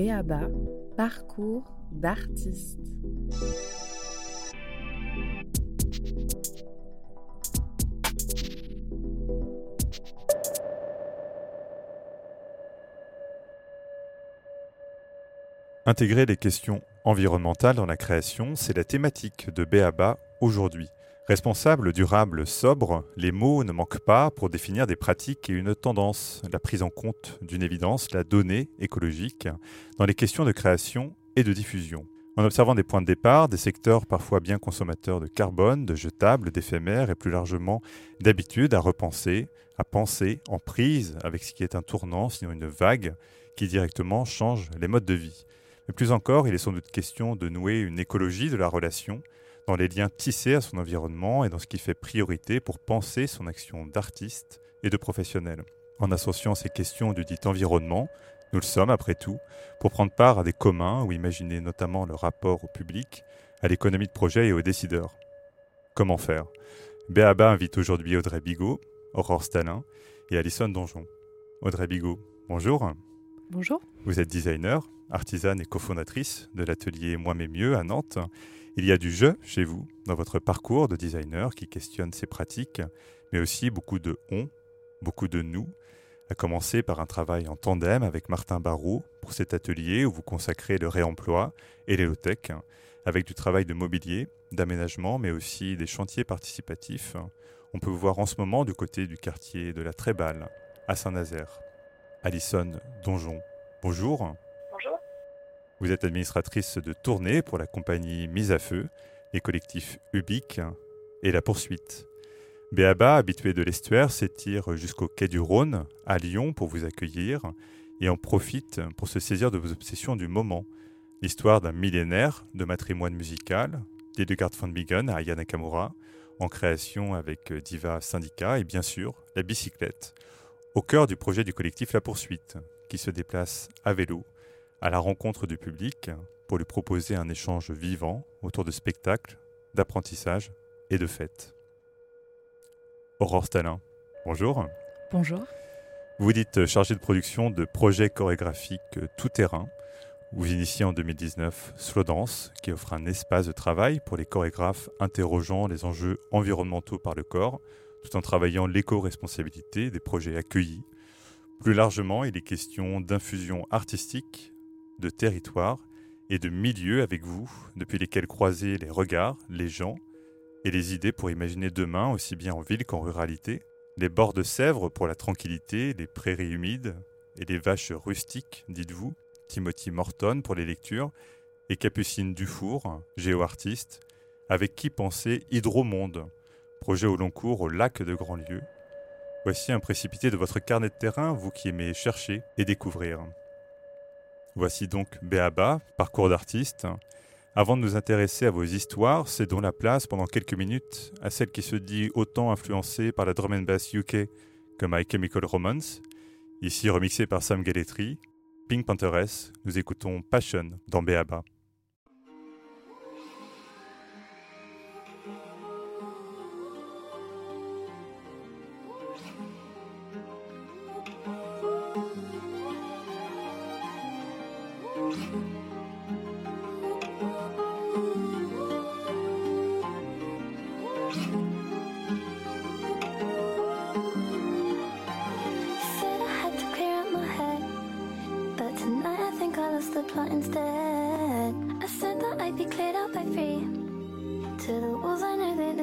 Béaba, parcours d'artiste. Intégrer les questions environnementales dans la création, c'est la thématique de Béaba aujourd'hui. Responsable, durable, sobre, les mots ne manquent pas pour définir des pratiques et une tendance, la prise en compte d'une évidence, la donnée écologique, dans les questions de création et de diffusion. En observant des points de départ, des secteurs parfois bien consommateurs de carbone, de jetables, d'éphémères et plus largement d'habitude à repenser, à penser en prise avec ce qui est un tournant, sinon une vague, qui directement change les modes de vie. Mais plus encore, il est sans doute question de nouer une écologie de la relation, dans les liens tissés à son environnement et dans ce qui fait priorité pour penser son action d'artiste et de professionnel. En associant ces questions du dit environnement, nous le sommes après tout, pour prendre part à des communs ou imaginer notamment le rapport au public, à l'économie de projet et aux décideurs. Comment faire? Béaba invite aujourd'hui Audrey Bigot, Aurore Stalin et Alison Donjon. Audrey Bigot, bonjour. Bonjour. Vous êtes designer, artisane et cofondatrice de l'atelier Moi mais mieux à Nantes il y a du jeu chez vous, dans votre parcours de designer qui questionne ses pratiques, mais aussi beaucoup de on, beaucoup de nous, à commencer par un travail en tandem avec Martin Barrault pour cet atelier où vous consacrez le réemploi et l'élotech, avec du travail de mobilier, d'aménagement, mais aussi des chantiers participatifs. On peut vous voir en ce moment du côté du quartier de la Tréballe, à Saint-Nazaire. Alison Donjon, bonjour. Vous êtes administratrice de tournée pour la compagnie Mise à Feu, les collectifs Ubique et La Poursuite. Béaba, habitué de l'estuaire, s'étire jusqu'au quai du Rhône, à Lyon, pour vous accueillir et en profite pour se saisir de vos obsessions du moment. L'histoire d'un millénaire de matrimoine musical, d'Edegard von Bingen à Aya Nakamura, en création avec Diva Syndicat et bien sûr la bicyclette, au cœur du projet du collectif La Poursuite, qui se déplace à vélo à la rencontre du public pour lui proposer un échange vivant autour de spectacles, d'apprentissage et de fêtes. Aurore Stalin, bonjour. Bonjour. Vous dites chargé de production de projets chorégraphiques tout-terrain. Vous initiez en 2019 Slow Dance, qui offre un espace de travail pour les chorégraphes interrogeant les enjeux environnementaux par le corps, tout en travaillant l'éco-responsabilité des projets accueillis. Plus largement, il est question d'infusion artistique de territoire et de milieux avec vous, depuis lesquels croiser les regards, les gens et les idées pour imaginer demain, aussi bien en ville qu'en ruralité, les bords de Sèvres pour la tranquillité, les prairies humides et les vaches rustiques, dites-vous, Timothy Morton pour les lectures, et Capucine Dufour, géoartiste, avec qui penser Hydromonde, projet au long cours au lac de Grandlieu. Voici un précipité de votre carnet de terrain, vous qui aimez chercher et découvrir. Voici donc Béaba, parcours d'artiste. Avant de nous intéresser à vos histoires, cédons la place pendant quelques minutes à celle qui se dit autant influencée par la drum and bass UK que My Chemical Romance. Ici remixée par Sam Galletri, Pink Pantheress, nous écoutons Passion dans Béaba.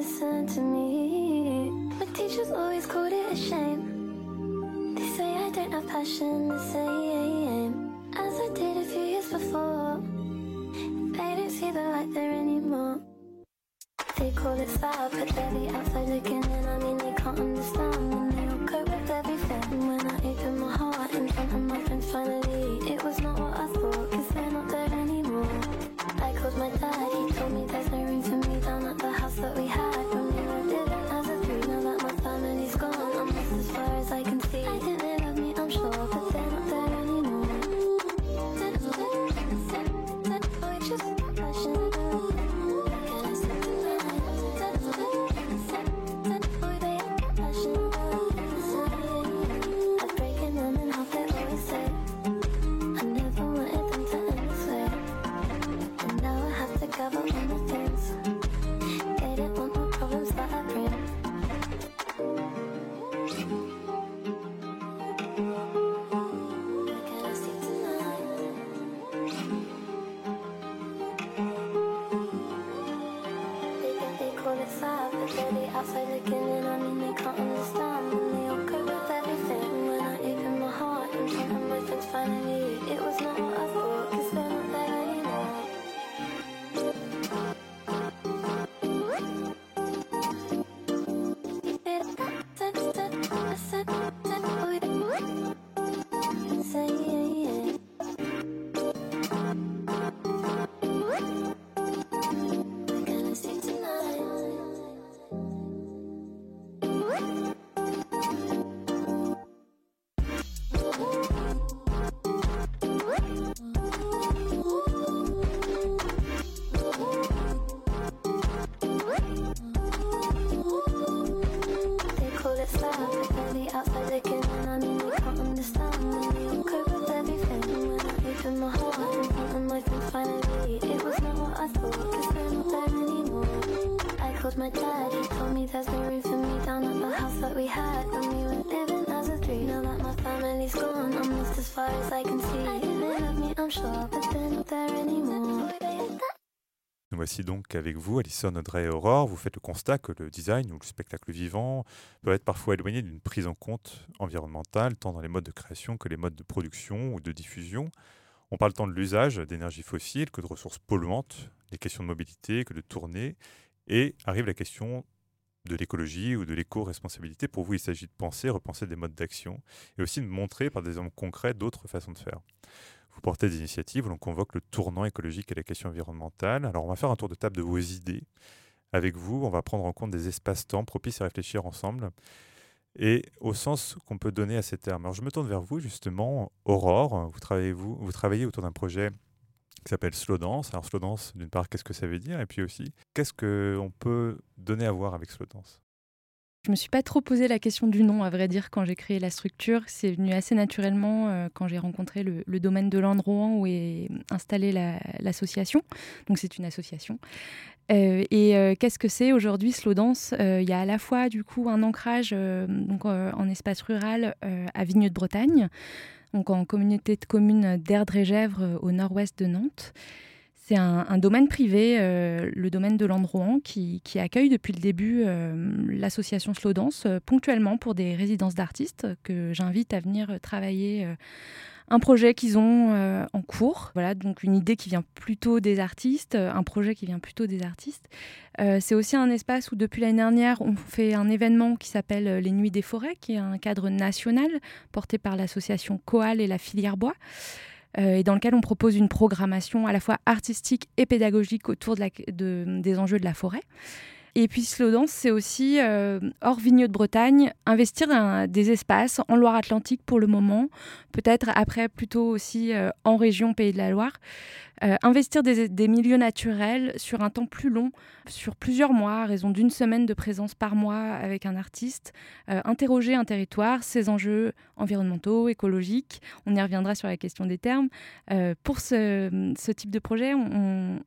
listen to me. My teachers always called it a shame. They say I don't have passion the same as I did a few years before. They don't see the light there anymore. They call it sad, but they're the Donc avec vous, Alison, Audrey et Aurore. Vous faites le constat que le design ou le spectacle vivant peut être parfois éloigné d'une prise en compte environnementale, tant dans les modes de création que les modes de production ou de diffusion. On parle tant de l'usage d'énergie fossile que de ressources polluantes, les questions de mobilité que de tournée, et arrive la question de l'écologie ou de l'éco-responsabilité. Pour vous, il s'agit de penser, repenser des modes d'action, et aussi de montrer par des exemples concrets d'autres façons de faire vous portez des initiatives où l'on convoque le tournant écologique et la question environnementale. Alors on va faire un tour de table de vos idées. Avec vous, on va prendre en compte des espaces-temps propices à réfléchir ensemble et au sens qu'on peut donner à ces termes. Alors je me tourne vers vous justement, Aurore, vous travaillez, autour d'un projet qui s'appelle Slow Dance. Alors Slow Dance, d'une part, qu'est-ce que ça veut dire? Et puis aussi, qu'est-ce qu'on peut donner à voir avec Slow Dance je me suis pas trop posé la question du nom, à vrai dire, quand j'ai créé la structure. C'est venu assez naturellement euh, quand j'ai rencontré le, domaine de l'Androan où est installée l'association. Donc c'est une association. Euh, et euh, qu'est-ce que c'est aujourd'hui Slow Dance Il y a à la fois du coup un ancrage en espace rural à Vigneux de Bretagne, en communauté de communes d'Erdre-et-Gèvres au nord-ouest de Nantes. C'est un, domaine privé, euh, le domaine de l'Androan, qui, accueille depuis le début euh, l'association Slow Dance, euh, ponctuellement pour des résidences d'artistes que j'invite à venir travailler un projet qu'ils ont en cours. Voilà, donc une idée qui vient plutôt des artistes, un projet qui vient plutôt des artistes. c'est aussi un espace où depuis l'année dernière, on fait un événement qui s'appelle les Nuits des Forêts, qui est un cadre national porté par l'association Coal et la filière bois. Euh, et dans lequel on propose une programmation à la fois artistique et pédagogique autour de des enjeux de la forêt. Et puis Slow Dance, c'est aussi, euh, hors Vigneux de Bretagne, investir des espaces en Loire-Atlantique pour le moment, peut-être après plutôt aussi euh, en région Pays de la Loire, euh, investir des, milieux naturels sur un temps plus long, sur plusieurs mois, à raison d'une semaine de présence par mois avec un artiste, euh, interroger un territoire, ses enjeux environnementaux, écologiques, on y reviendra sur la question des termes. Euh, pour ce, type de projet, on,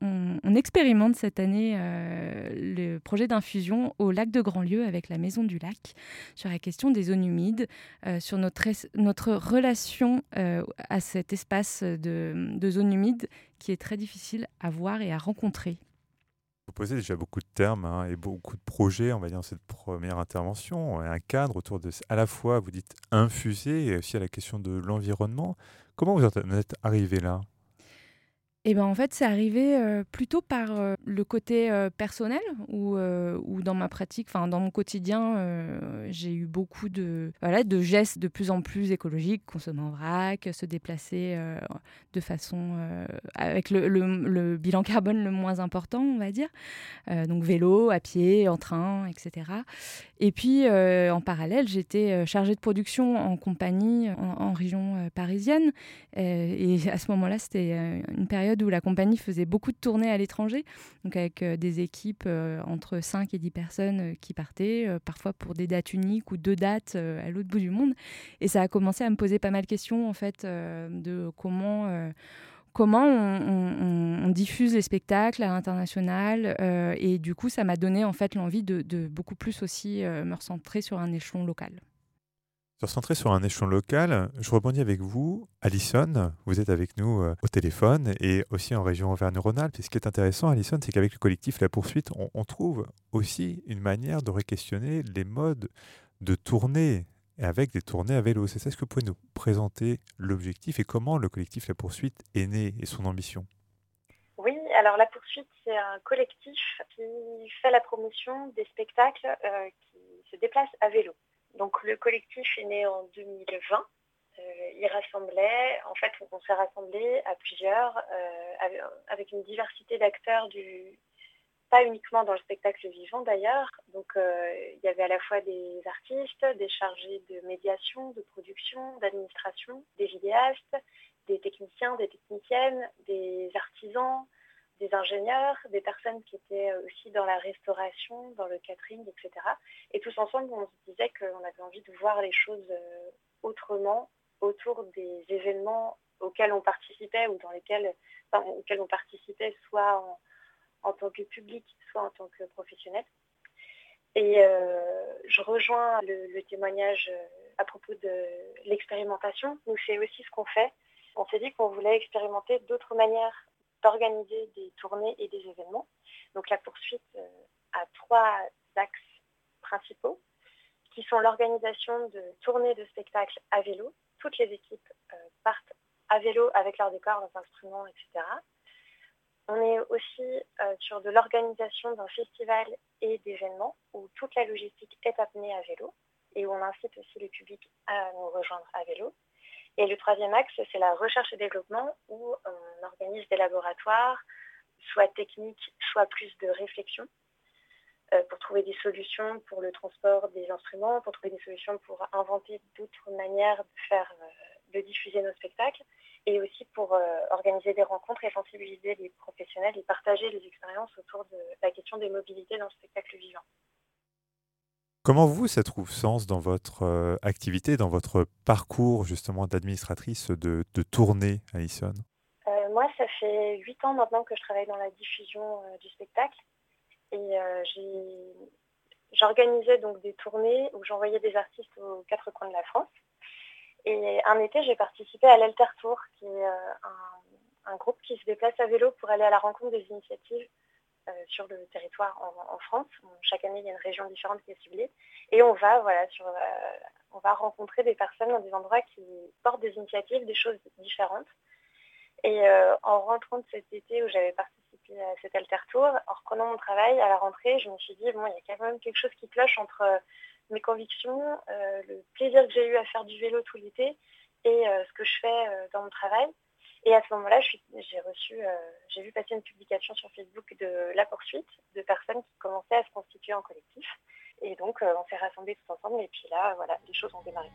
expérimente cette année le projet d'infusion au lac de Grandlieu avec la Maison du Lac sur la question des zones humides, sur notre, relation à cet espace de, de zone humide qui est très difficile à voir et à rencontrer. Vous posez déjà beaucoup de termes hein, et beaucoup de projets, on va dire, dans cette première intervention, un cadre autour de, à la fois, vous dites, infusé et aussi à la question de l'environnement. Comment vous en êtes arrivé là? Et ben en fait, c'est arrivé euh, plutôt par euh, le côté euh, personnel ou dans ma pratique, enfin dans mon quotidien, j'ai eu beaucoup de voilà de gestes de plus en plus écologiques, consommer en vrac, se déplacer de façon avec le, le, bilan carbone le moins important, on va dire, donc vélo, à pied, en train, etc. Et puis en parallèle, j'étais chargée de production en compagnie en région parisienne, et à ce moment-là, c'était une période où la compagnie faisait beaucoup de tournées à l'étranger, donc avec euh, des équipes euh, entre 5 et 10 personnes euh, qui partaient, parfois pour des dates uniques ou deux dates à l'autre bout du monde. Et ça a commencé à me poser pas mal de questions, en fait, de comment comment on, diffuse les spectacles à l'international. et du coup, ça m'a donné en fait l'envie de, de, beaucoup plus aussi me recentrer sur un échelon local. Se recentrer sur un échelon local, je rebondis avec vous. Alison, vous êtes avec nous euh, au téléphone et aussi en région Auvergne-Rhône-Alpes. Ce qui est intéressant, Alison, c'est qu'avec le collectif La Poursuite, on, trouve aussi une manière de réquestionner les modes de tournée avec des tournées à vélo. C'est ça, est-ce que vous pouvez nous présenter l'objectif et comment le collectif La Poursuite est né et son ambition Oui, alors La Poursuite, c'est un collectif qui fait la promotion des spectacles euh, qui se déplacent à vélo. Donc le collectif est né en 2020. Euh, il rassemblait, en fait, on s'est rassemblé à plusieurs, euh, avec une diversité d'acteurs du, pas uniquement dans le spectacle vivant d'ailleurs. Donc euh, il y avait à la fois des artistes, des chargés de médiation, de production, d'administration, des vidéastes, des techniciens, des techniciennes, des artisans, des ingénieurs, des personnes qui étaient euh, aussi dans la restauration, dans le catering, etc. Et tous ensemble, on se disait qu'on avait envie de voir les choses euh, autrement autour des événements auxquels on participait ou dans lesquels, auxquels on participait soit en, tant que public, soit en tant que professionnel. Et je rejoins le, témoignage à propos de l'expérimentation. Nous, c'est aussi ce qu'on fait. On s'est dit qu'on voulait expérimenter d'autres manières d'organiser des tournées et des événements. Donc la poursuite a trois axes principaux qui sont l'organisation de tournées de spectacles à vélo. Toutes les équipes partent à vélo avec leurs décors, leurs instruments, etc. On est aussi euh, sur de l'organisation d'un festival et d'événements où toute la logistique est amenée à vélo et où on incite aussi le public à nous rejoindre à vélo. Et le troisième axe, c'est la recherche et développement où on organise des laboratoires, soit techniques, soit plus de réflexion, euh, pour trouver des solutions pour le transport des instruments, pour trouver des solutions pour inventer d'autres manières de faire, euh, de diffuser nos spectacles et aussi pour euh, organiser des rencontres et sensibiliser les professionnels et partager les expériences autour de la question des mobilités dans le spectacle vivant. Comment vous, ça trouve sens dans votre activité, dans votre parcours justement d'administratrice de, de tournée à Ison Moi, ça fait huit ans maintenant que je travaille dans la diffusion du spectacle et j'organisais donc des tournées où j'envoyais des artistes aux quatre coins de la France. Et un été, j'ai participé à l'Alter Tour, qui est euh, un, groupe qui se déplace à vélo pour aller à la rencontre des initiatives euh, sur le territoire en, France. chaque année, il y a une région différente qui est ciblée. Et on va, voilà, euh, on va rencontrer des personnes dans des endroits qui portent des initiatives, des choses différentes. Et en rentrant de cet été où j'avais participé à cet Alter Tour, en reprenant mon travail à la rentrée, je me suis dit, bon, il y a quand même quelque chose qui cloche entre mes convictions, euh, le plaisir que j'ai eu à faire du vélo tout l'été et euh, ce que je fais euh, dans mon travail. Et à ce moment-là, j'ai j'ai vu passer une publication sur Facebook de la poursuite de personnes qui commençaient à se constituer en collectif. Et donc, on s'est rassemblés tous ensemble. Et puis là, voilà, les choses ont démarré.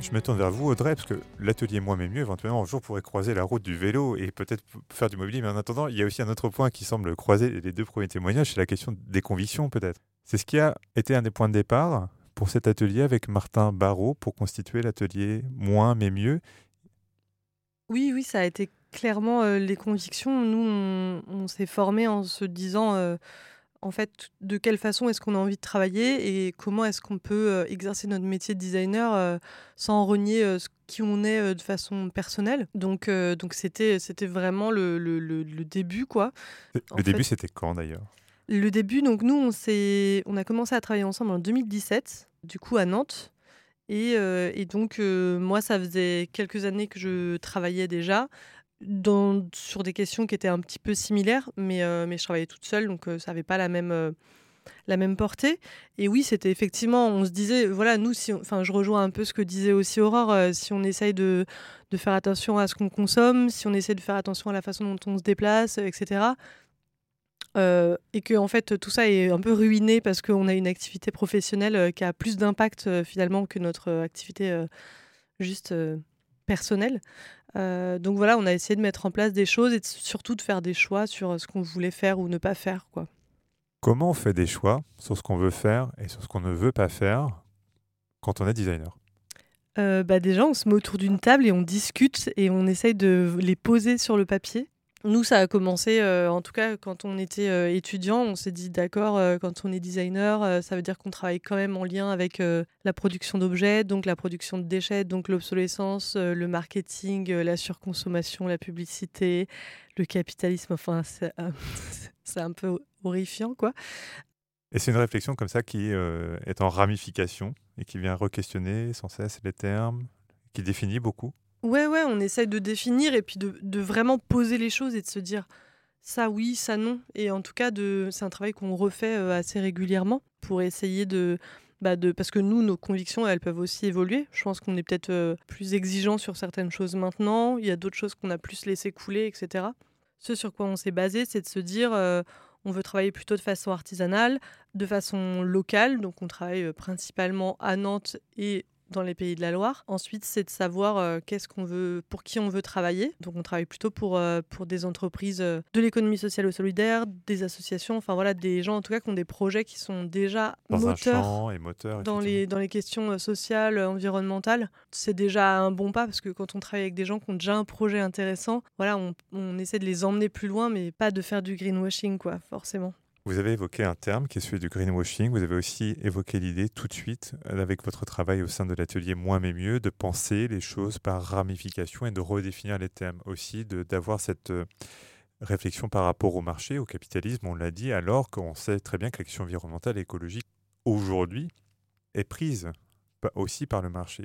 Je me tourne vers vous, Audrey, parce que l'atelier Moi Mais Mieux, éventuellement, un jour pourrait croiser la route du vélo et peut-être faire du mobilier. Mais en attendant, il y a aussi un autre point qui semble croiser les deux premiers témoignages, c'est la question des convictions, peut-être. C'est ce qui a été un des points de départ pour cet atelier avec Martin Barrault pour constituer l'atelier Moins Mais Mieux. Oui, oui, ça a été clairement euh, les convictions. Nous, on, s'est formés en se disant. Euh, en fait, de quelle façon est-ce qu'on a envie de travailler et comment est-ce qu'on peut euh, exercer notre métier de designer euh, sans renier euh, qui on est de façon personnelle. Donc, donc c'était, c'était vraiment le, le, début, quoi. Le début, c'était quand d'ailleurs? Le début, donc nous, on, s'est, on a commencé à travailler ensemble en 2017, du coup à Nantes. Et, et donc, moi, ça faisait quelques années que je travaillais déjà sur des questions qui étaient un petit peu similaires, mais, euh, mais je travaillais toute seule, donc euh, ça n'avait pas la même, euh, la même portée. Et oui, c'était effectivement, on se disait, voilà, nous, si enfin, je rejoins un peu ce que disait aussi Aurore, si on essaye de, de, faire attention à ce qu'on consomme, si on essaie de faire attention à la façon dont on se déplace, etc. et que en fait tout ça est un peu ruiné parce qu'on a une activité professionnelle qui a plus d'impact finalement que notre activité juste personnelle. Euh, donc voilà, on a essayé de mettre en place des choses et surtout de faire des choix sur ce qu'on voulait faire ou ne pas faire. Quoi. Comment on fait des choix sur ce qu'on veut faire et sur ce qu'on ne veut pas faire quand on est designer? Euh, bah Déjà, on se met autour d'une table et on discute et on essaye de les poser sur le papier. Nous, ça a commencé, euh, en tout cas, quand on était euh, étudiant, on s'est dit, d'accord, euh, quand on est designer, ça veut dire qu'on travaille quand même en lien avec la production d'objets, donc la production de déchets, donc l'obsolescence, le marketing, la surconsommation, la publicité, le capitalisme. Enfin, c'est un peu horrifiant, quoi. Et c'est une réflexion comme ça qui est en ramification et qui vient re-questionner sans cesse les termes, qui définit beaucoup Ouais, ouais, on essaye de définir et puis de, vraiment poser les choses et de se dire ça oui, ça non. Et en tout cas, c'est un travail qu'on refait euh, assez régulièrement pour essayer bah, de, Parce que nous, nos convictions, elles peuvent aussi évoluer. Je pense qu'on est peut-être euh, plus exigeant sur certaines choses maintenant. Il y a d'autres choses qu'on a plus laissé couler, etc. Ce sur quoi on s'est basé, c'est de se dire... Euh, on veut travailler plutôt de façon artisanale, de façon locale. Donc on travaille principalement à Nantes et dans les pays de la Loire. Ensuite, c'est de savoir euh, qu'est-ce qu'on veut, pour qui on veut travailler. Donc, on travaille plutôt pour, euh, pour des entreprises euh, de l'économie sociale ou solidaire, des associations, enfin voilà, des gens en tout cas qui ont des projets qui sont déjà moteurs, et moteurs dans, les, dans les questions sociales, environnementales. C'est déjà un bon pas parce que quand on travaille avec des gens qui ont déjà un projet intéressant, voilà, on, on essaie de les emmener plus loin, mais pas de faire du greenwashing, quoi, forcément. Vous avez évoqué un terme qui est celui du greenwashing. Vous avez aussi évoqué l'idée tout de suite, euh, avec votre travail au sein de l'atelier Moins mais mieux, de penser les choses par ramification et de redéfinir les termes. Aussi, d'avoir cette euh, réflexion par rapport au marché, au capitalisme, on l'a dit, alors qu'on sait très bien que l'action environnementale et écologique, aujourd'hui, est prise aussi par le marché.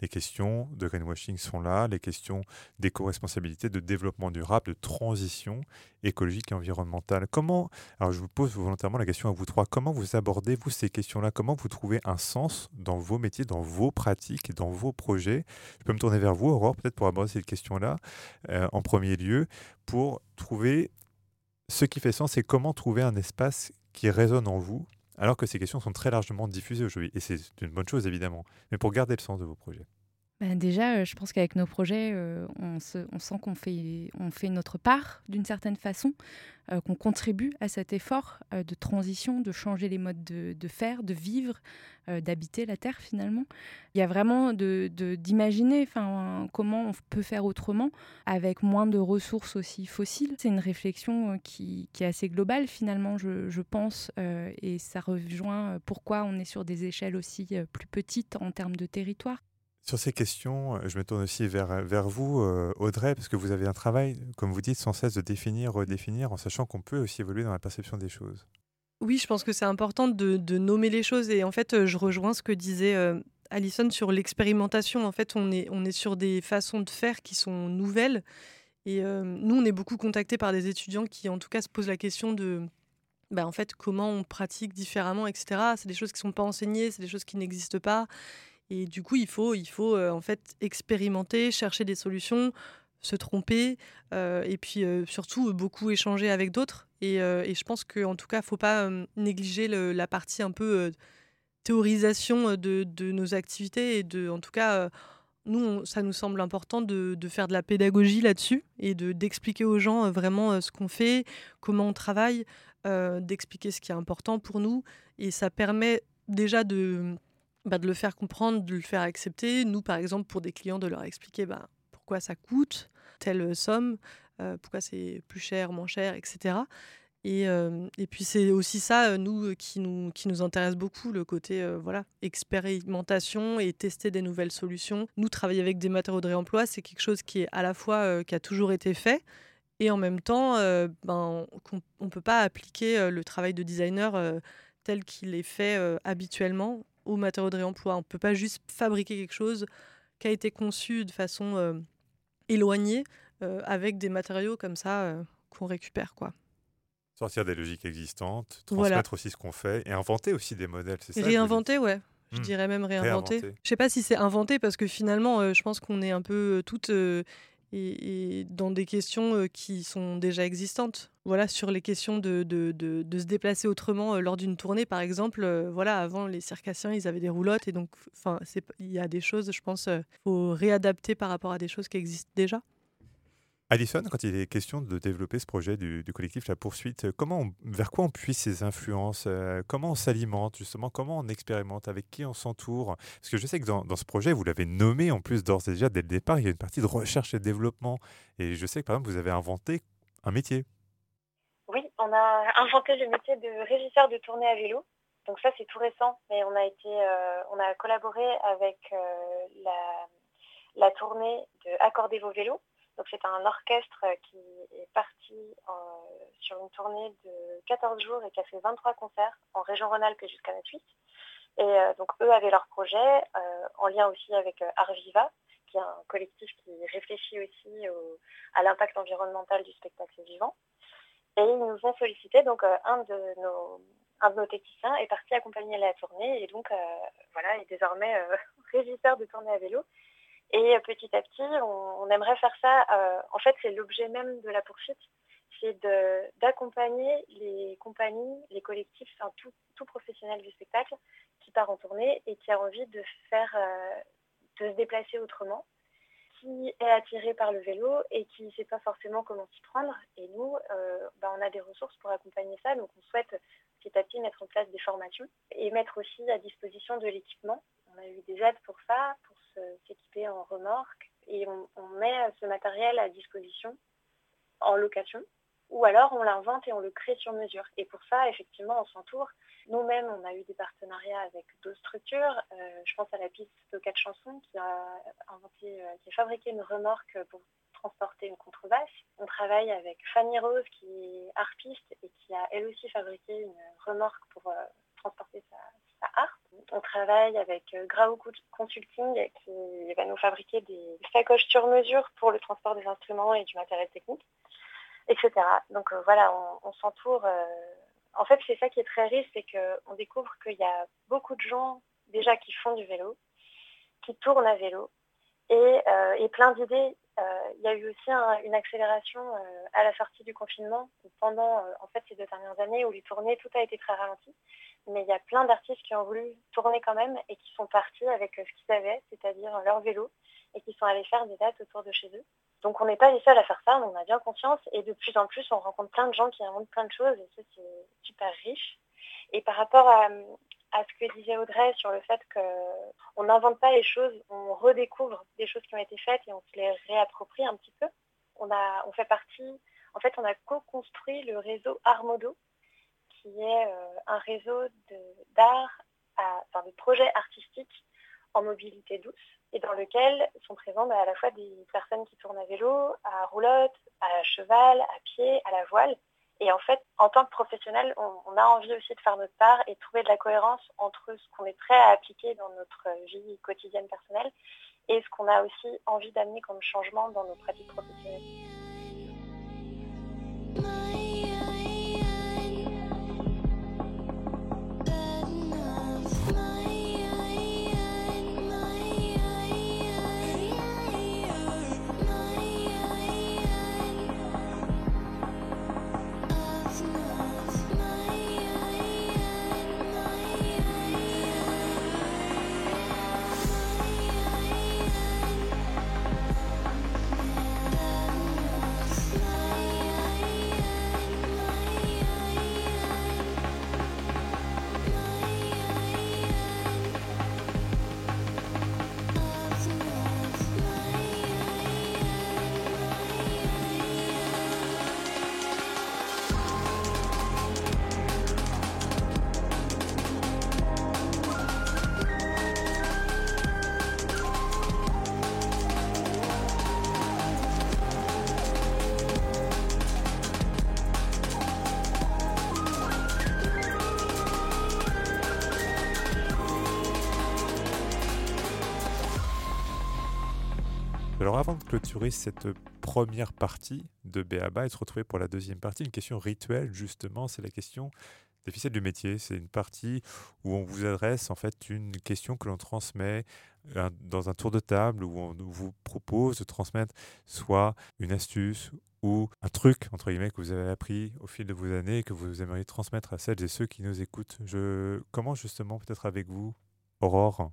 Les questions de greenwashing sont là, les questions d'éco-responsabilité, de développement durable, de transition écologique et environnementale. Comment, alors je vous pose volontairement la question à vous trois, comment vous abordez, vous, ces questions-là? Comment vous trouvez un sens dans vos métiers, dans vos pratiques, dans vos projets? Je peux me tourner vers vous, Aurore, peut-être pour aborder cette question-là, euh, en premier lieu, pour trouver ce qui fait sens et comment trouver un espace qui résonne en vous alors que ces questions sont très largement diffusées aujourd'hui. Et c'est une bonne chose, évidemment, mais pour garder le sens de vos projets. Ben déjà, euh, je pense qu'avec nos projets, euh, on, sent qu'on fait, notre part d'une certaine façon, euh, qu'on contribue à cet effort de transition, de changer les modes de, faire, de vivre, d'habiter la Terre finalement. Il y a vraiment d'imaginer comment on peut faire autrement avec moins de ressources aussi fossiles. C'est une réflexion qui, est assez globale finalement, je pense, et ça rejoint pourquoi on est sur des échelles aussi plus petites en termes de territoire. Sur ces questions, euh, je me tourne aussi vers, euh, vers vous, euh, Audrey, parce que vous avez un travail, comme vous dites, sans cesse de définir, redéfinir, en sachant qu'on peut aussi évoluer dans la perception des choses. Oui, je pense que c'est important de, nommer les choses. Et en fait, je rejoins ce que disait Alison sur l'expérimentation. En fait, on est, on est sur des façons de faire qui sont nouvelles. Et nous, on est beaucoup contactés par des étudiants qui, en tout cas, se posent la question de bah, en fait, comment on pratique différemment, etc. C'est des choses qui ne sont pas enseignées, c'est des choses qui n'existent pas. Et du coup, il faut, il faut euh, en fait expérimenter, chercher des solutions, se tromper, euh, et puis euh, surtout beaucoup échanger avec d'autres. Et, je pense qu'en tout cas, il ne faut pas négliger la partie un peu théorisation de, nos activités. Et en tout cas, nous, ça nous semble important de, faire de la pédagogie là-dessus et d'expliquer aux gens vraiment ce qu'on fait, comment on travaille, d'expliquer ce qui est important pour nous. Et ça permet déjà de bah, de le faire comprendre, de le faire accepter. Nous, par exemple, pour des clients, de leur expliquer bah, pourquoi ça coûte telle somme, euh, pourquoi c'est plus cher, moins cher, etc. Et, euh, et puis c'est aussi ça, euh, nous, qui nous, qui nous intéresse beaucoup, le côté voilà, expérimentation et tester des nouvelles solutions. Nous, travailler avec des matériaux de réemploi, c'est quelque chose qui est à la fois qui a toujours été fait, et en même temps, ben, on ne peut pas appliquer le travail de designer tel qu'il est fait habituellement aux matériaux de réemploi. On ne peut pas juste fabriquer quelque chose qui a été conçu de façon euh, éloignée euh, avec des matériaux comme ça euh, qu'on récupère. quoi. Sortir des logiques existantes, transmettre aussi ce qu'on fait et inventer aussi des modèles. C'est ça réinventer, ouais. Je hmm. dirais même réinventer. Je ne sais pas si c'est inventer parce que finalement, je pense qu'on est un peu toutes et, dans des questions qui sont déjà existantes. Voilà, sur les questions de, de, de, se déplacer autrement euh, lors d'une tournée, par exemple. Euh, voilà, avant, les circassiens, ils avaient des roulottes. Et donc, il y a des choses, je pense, il faut réadapter par rapport à des choses qui existent déjà. Alison, quand il est question de développer ce projet du, collectif La Poursuite, comment vers quoi on puise ces influences euh, Comment on s'alimente justement Comment on expérimente Avec qui on s'entoure? Parce que je sais que dans, ce projet, vous l'avez nommé en plus d'ores et déjà dès le départ, il y a une partie de recherche et développement. Et je sais que par exemple, vous avez inventé un métier. On a inventé le métier de régisseur de tournée à vélo. Donc ça, c'est tout récent, mais on a euh, collaboré avec euh, la, tournée de Accorder vos vélos. Donc c'est un orchestre qui est parti sur une tournée de 14 jours et qui a fait 23 concerts en région Rhône-Alpes jusqu'à la Suisse. Et euh, donc eux avaient leur projet en lien aussi avec Arviva, qui est un collectif qui réfléchit aussi à l'impact environnemental du spectacle vivant. Et ils nous ont sollicité, donc un de nos un de nos techniciens est parti accompagner la tournée et donc euh, voilà, est désormais euh, régisseur de tournée à vélo. Et euh, petit à petit, on, aimerait faire ça. en fait, c'est l'objet même de la poursuite, c'est d'accompagner les compagnies, les collectifs, enfin tout, tout, professionnel du spectacle qui part en tournée et qui a envie de faire, de se déplacer autrement qui est attiré par le vélo et qui ne sait pas forcément comment s'y prendre. Et nous, bah, on a des ressources pour accompagner ça. Donc on souhaite petit à petit mettre en place des formations et mettre aussi à disposition de l'équipement. On a eu des aides pour ça, pour s'équiper en remorque et on, met ce matériel à disposition en location ou alors on l'invente et on le crée sur mesure. Et pour ça, effectivement, on s'entoure. Nous-mêmes, on a eu des partenariats avec d'autres structures. Euh, je pense à la piste de quatre chansons qui a inventé, euh, qui a fabriqué une remorque pour transporter une contrebasse. On travaille avec Fanny Rose qui est harpiste et qui a elle aussi fabriqué une remorque pour euh, transporter sa, harpe. On travaille avec euh, Consulting qui va nous fabriquer des sacoches sur mesure pour le transport des instruments et du matériel technique, etc. Donc euh, voilà, on, s'entoure. En fait, c'est ça qui est très riche, c'est qu'on découvre qu'il y a beaucoup de gens déjà qui font du vélo, qui tournent à vélo, et, plein d'idées euh, il y a eu aussi une accélération euh, à la sortie du confinement, pendant euh, en fait ces deux dernières années où les tournées, tout a été très ralenti. Mais il y a plein d'artistes qui ont voulu tourner quand même et qui sont partis avec ce qu'ils avaient, c'est-à-dire leur vélo, et qui sont allés faire des dates autour de chez eux. Donc on n'est pas les seuls à faire ça, on a bien conscience, et de plus en plus on rencontre plein de gens qui inventent plein de choses, et ça c'est super riche. Et par rapport à, ce que disait Audrey sur le fait qu'on n'invente pas les choses, on redécouvre des choses qui ont été faites et on se les réapproprie un petit peu. On, a, on fait partie, en fait, on a co-construit le réseau Armodo, qui est euh, un réseau d'art, enfin de projets artistiques en mobilité douce et dans lequel sont présents bah, à la fois des personnes qui tournent à vélo, à roulotte, à cheval, à pied, à la voile et en fait, en tant que professionnel, on, a envie aussi de faire notre part et de trouver de la cohérence entre ce qu'on est prêt à appliquer dans notre vie quotidienne personnelle et ce qu'on a aussi envie d'amener comme changement dans nos pratiques professionnelles. Avant de clôturer cette première partie de Béaba et de se retrouver pour la deuxième partie, une question rituelle justement, c'est la question des ficelles du métier. C'est une partie où on vous adresse en fait une question que l'on transmet dans un tour de table où on vous propose de transmettre soit une astuce ou un truc entre guillemets que vous avez appris au fil de vos années et que vous aimeriez transmettre à celles et ceux qui nous écoutent. Je commence justement peut-être avec vous, Aurore.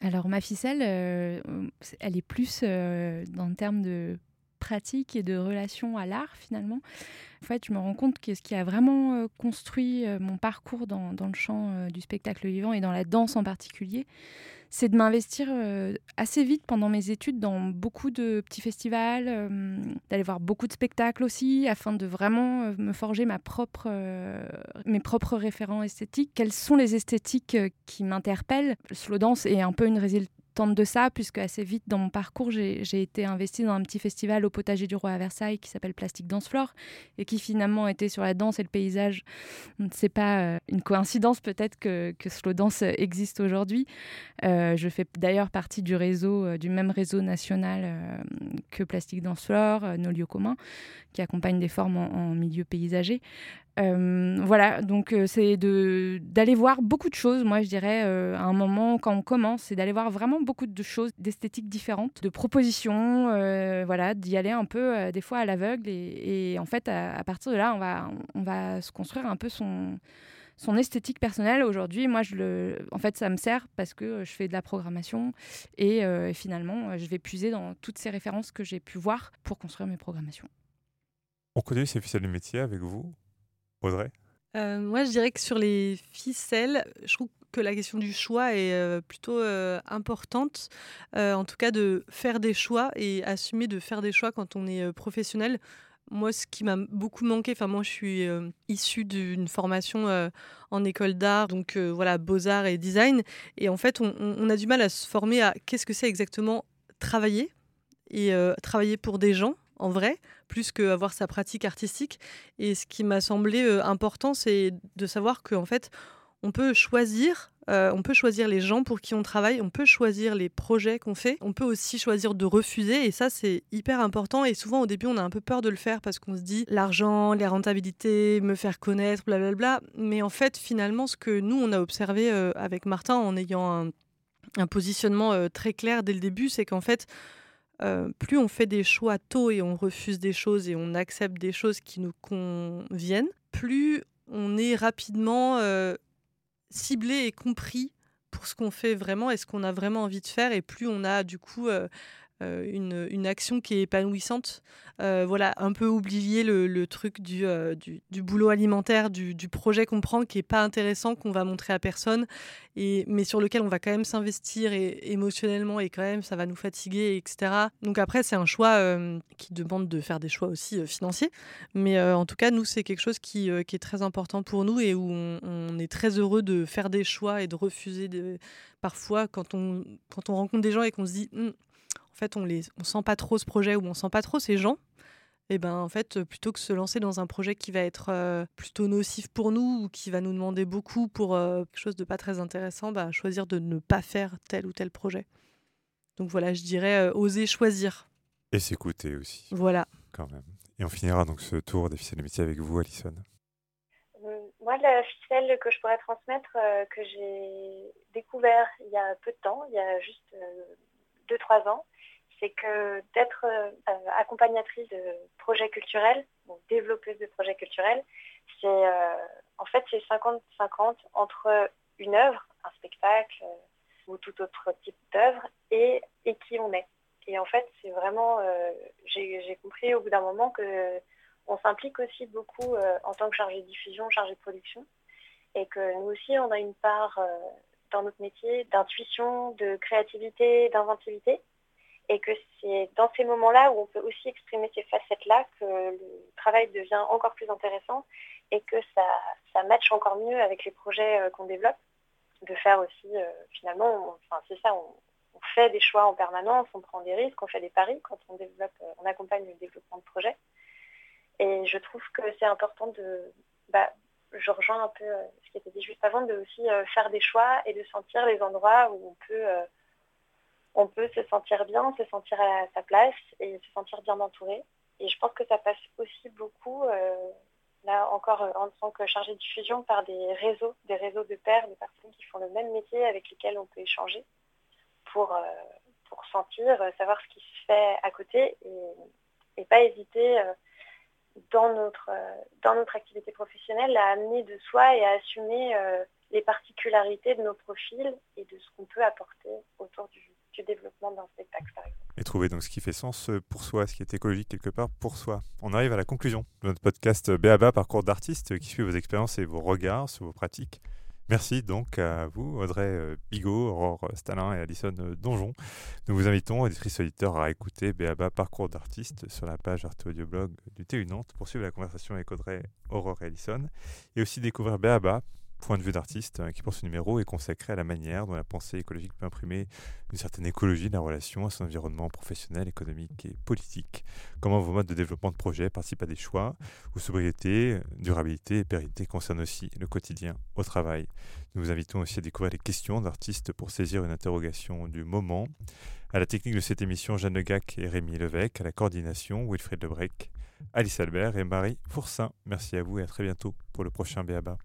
Alors ma ficelle, euh, elle est plus euh, dans le terme de pratique et de relation à l'art finalement. En fait, je me rends compte que ce qui a vraiment construit mon parcours dans, le champ du spectacle vivant et dans la danse en particulier, c'est de m'investir euh, assez vite pendant mes études dans beaucoup de petits festivals, euh, d'aller voir beaucoup de spectacles aussi, afin de vraiment euh, me forger mes propres référents esthétiques. Quelles sont les esthétiques qui m'interpellent? Le slow dance est un peu une, de ça, puisque assez vite dans mon parcours, j'ai été investie dans un petit festival au potager du roi à Versailles qui s'appelle Plastique Dance Floor et qui finalement était sur la danse et le paysage. C'est pas euh, une coïncidence peut-être que, que Slow Dance existe aujourd'hui. Euh, je fais d'ailleurs partie du réseau, euh, du même réseau national que Plastique Dance Floor, nos lieux communs, qui accompagnent des formes en milieu paysager. Euh, voilà, donc euh, c'est d'aller voir beaucoup de choses, moi je dirais, euh, à un moment quand on commence, c'est d'aller voir vraiment beaucoup de choses, d'esthétiques différentes, de propositions, voilà, d'y aller un peu des fois à l'aveugle et, en fait à, partir de là, on va, on va se construire un peu son, son esthétique personnelle. Aujourd'hui, moi, en fait, ça me sert parce que je fais de la programmation et finalement, je vais puiser dans toutes ces références que j'ai pu voir pour construire mes programmations. On connaît ces ficelles de métier avec vous? Euh, Moi, je dirais que sur les ficelles, je trouve que la question du choix est euh, plutôt euh, importante. en tout cas, de faire des choix et assumer de faire des choix quand on est professionnel. Moi, ce qui m'a beaucoup manqué, enfin moi je suis issue d'une formation en école d'art, donc voilà, beaux-arts et design. Et en fait, on, a du mal à se former à qu'est-ce que c'est exactement travailler et travailler pour des gens en vrai, plus qu'avoir sa pratique artistique. Et ce qui m'a semblé euh, important, c'est de savoir qu'en fait, on peut choisir, euh, on peut choisir les gens pour qui on travaille, on peut choisir les projets qu'on fait, on peut aussi choisir de refuser, et ça c'est hyper important. Et souvent au début, on a un peu peur de le faire parce qu'on se dit l'argent, les rentabilités, me faire connaître, blablabla. Mais en fait, finalement, ce que nous on a observé euh, avec Martin en ayant un positionnement très clair dès le début, c'est qu'en fait, euh, plus on fait des choix tôt et on refuse des choses et on accepte des choses qui nous conviennent, plus on est rapidement euh, ciblé et compris pour ce qu'on fait vraiment et ce qu'on a vraiment envie de faire, et plus on a du coup euh, euh, une, une, action qui est épanouissante. Euh, voilà, un peu oublier le, le truc du, euh, du, du, boulot alimentaire, du, du projet qu'on prend qui est pas intéressant, qu'on va montrer à personne, et, mais sur lequel on va quand même s'investir émotionnellement et quand même ça va nous fatiguer, etc. Donc après, c'est un choix qui demande de faire des choix aussi financiers. Mais en tout cas, nous, c'est quelque chose qui, qui, est très important pour nous et où on, on, est très heureux de faire des choix et de refuser de... parfois quand on, quand on rencontre des gens et qu'on se dit hum, en fait, on les, on sent pas trop ce projet ou on sent pas trop ces gens, et eh ben en fait, plutôt que se lancer dans un projet qui va être euh, plutôt nocif pour nous ou qui va nous demander beaucoup pour euh, quelque chose de pas très intéressant, bah, choisir de ne pas faire tel ou tel projet. Donc voilà, je dirais euh, oser choisir. Et s'écouter aussi. Voilà. Quand même. Et on finira donc ce tour des ficelles de métier avec vous, Alison. Moi, la ficelle que je pourrais transmettre, que j'ai découvert il y a peu de temps, il y a juste 2-3 ans, c'est que d'être euh, accompagnatrice de projets culturels, développeuse de projets culturels, c'est euh, en fait c'est 50-50 entre une œuvre, un spectacle euh, ou tout autre type d'œuvre et, et qui on est. Et en fait, c'est vraiment, j'ai compris au bout d'un moment que on s'implique aussi beaucoup en tant que chargé de diffusion, chargé de production, et que nous aussi, on a une part dans notre métier d'intuition, de créativité, d'inventivité et que c'est dans ces moments-là où on peut aussi exprimer ces facettes-là que le travail devient encore plus intéressant et que ça, ça matche encore mieux avec les projets euh, qu'on développe. De faire aussi, euh, finalement, enfin, c'est ça, on, fait des choix en permanence, on prend des risques, on fait des paris quand on développe, euh, on accompagne le développement de projets. Et je trouve que c'est important de, bah, je rejoins un peu ce qui était dit juste avant, de aussi faire des choix et de sentir les endroits où on peut on peut se sentir bien, se sentir à sa place et se sentir bien entouré. Et je pense que ça passe aussi beaucoup, euh, là encore euh, en tant que chargé de diffusion, par des réseaux, des réseaux de pairs, de personnes qui font le même métier avec lesquels on peut échanger pour, euh, pour sentir, savoir ce qui se fait à côté et, et pas hésiter dans, notre, dans notre activité professionnelle à amener de soi et à assumer les particularités de nos profils et de ce qu'on peut apporter autour du, développement d'un spectacle, par et trouver donc ce qui fait sens pour soi, ce qui est écologique quelque part pour soi. On arrive à la conclusion de notre podcast Béaba Parcours d'artiste qui suit vos expériences et vos regards sur vos pratiques. Merci donc à vous, Audrey euh, Bigot, Aurore Stalin et Alison euh, Donjon. Nous vous invitons, auditrices auditeurs, à écouter Béaba Parcours d'artiste sur la page Arte Audioblog du TU Nantes pour suivre la conversation avec Audrey, Aurore et Alison et aussi découvrir Béaba point de vue d'artiste euh, qui pour ce numéro est consacré à la manière dont la pensée écologique peut imprimer une certaine écologie de la relation à son environnement professionnel, économique et politique. Comment vos modes de développement de projet participent à des choix où sobriété, durabilité et pérennité concernent aussi le quotidien au travail? Nous vous invitons aussi à découvrir les questions d'artistes pour saisir une interrogation du moment. À la technique de cette émission, Jeanne Legac et Rémi Levesque. À la coordination, Wilfried Lebrec, Alice Albert et Marie Fourcin. Merci à vous et à très bientôt pour le prochain BABA.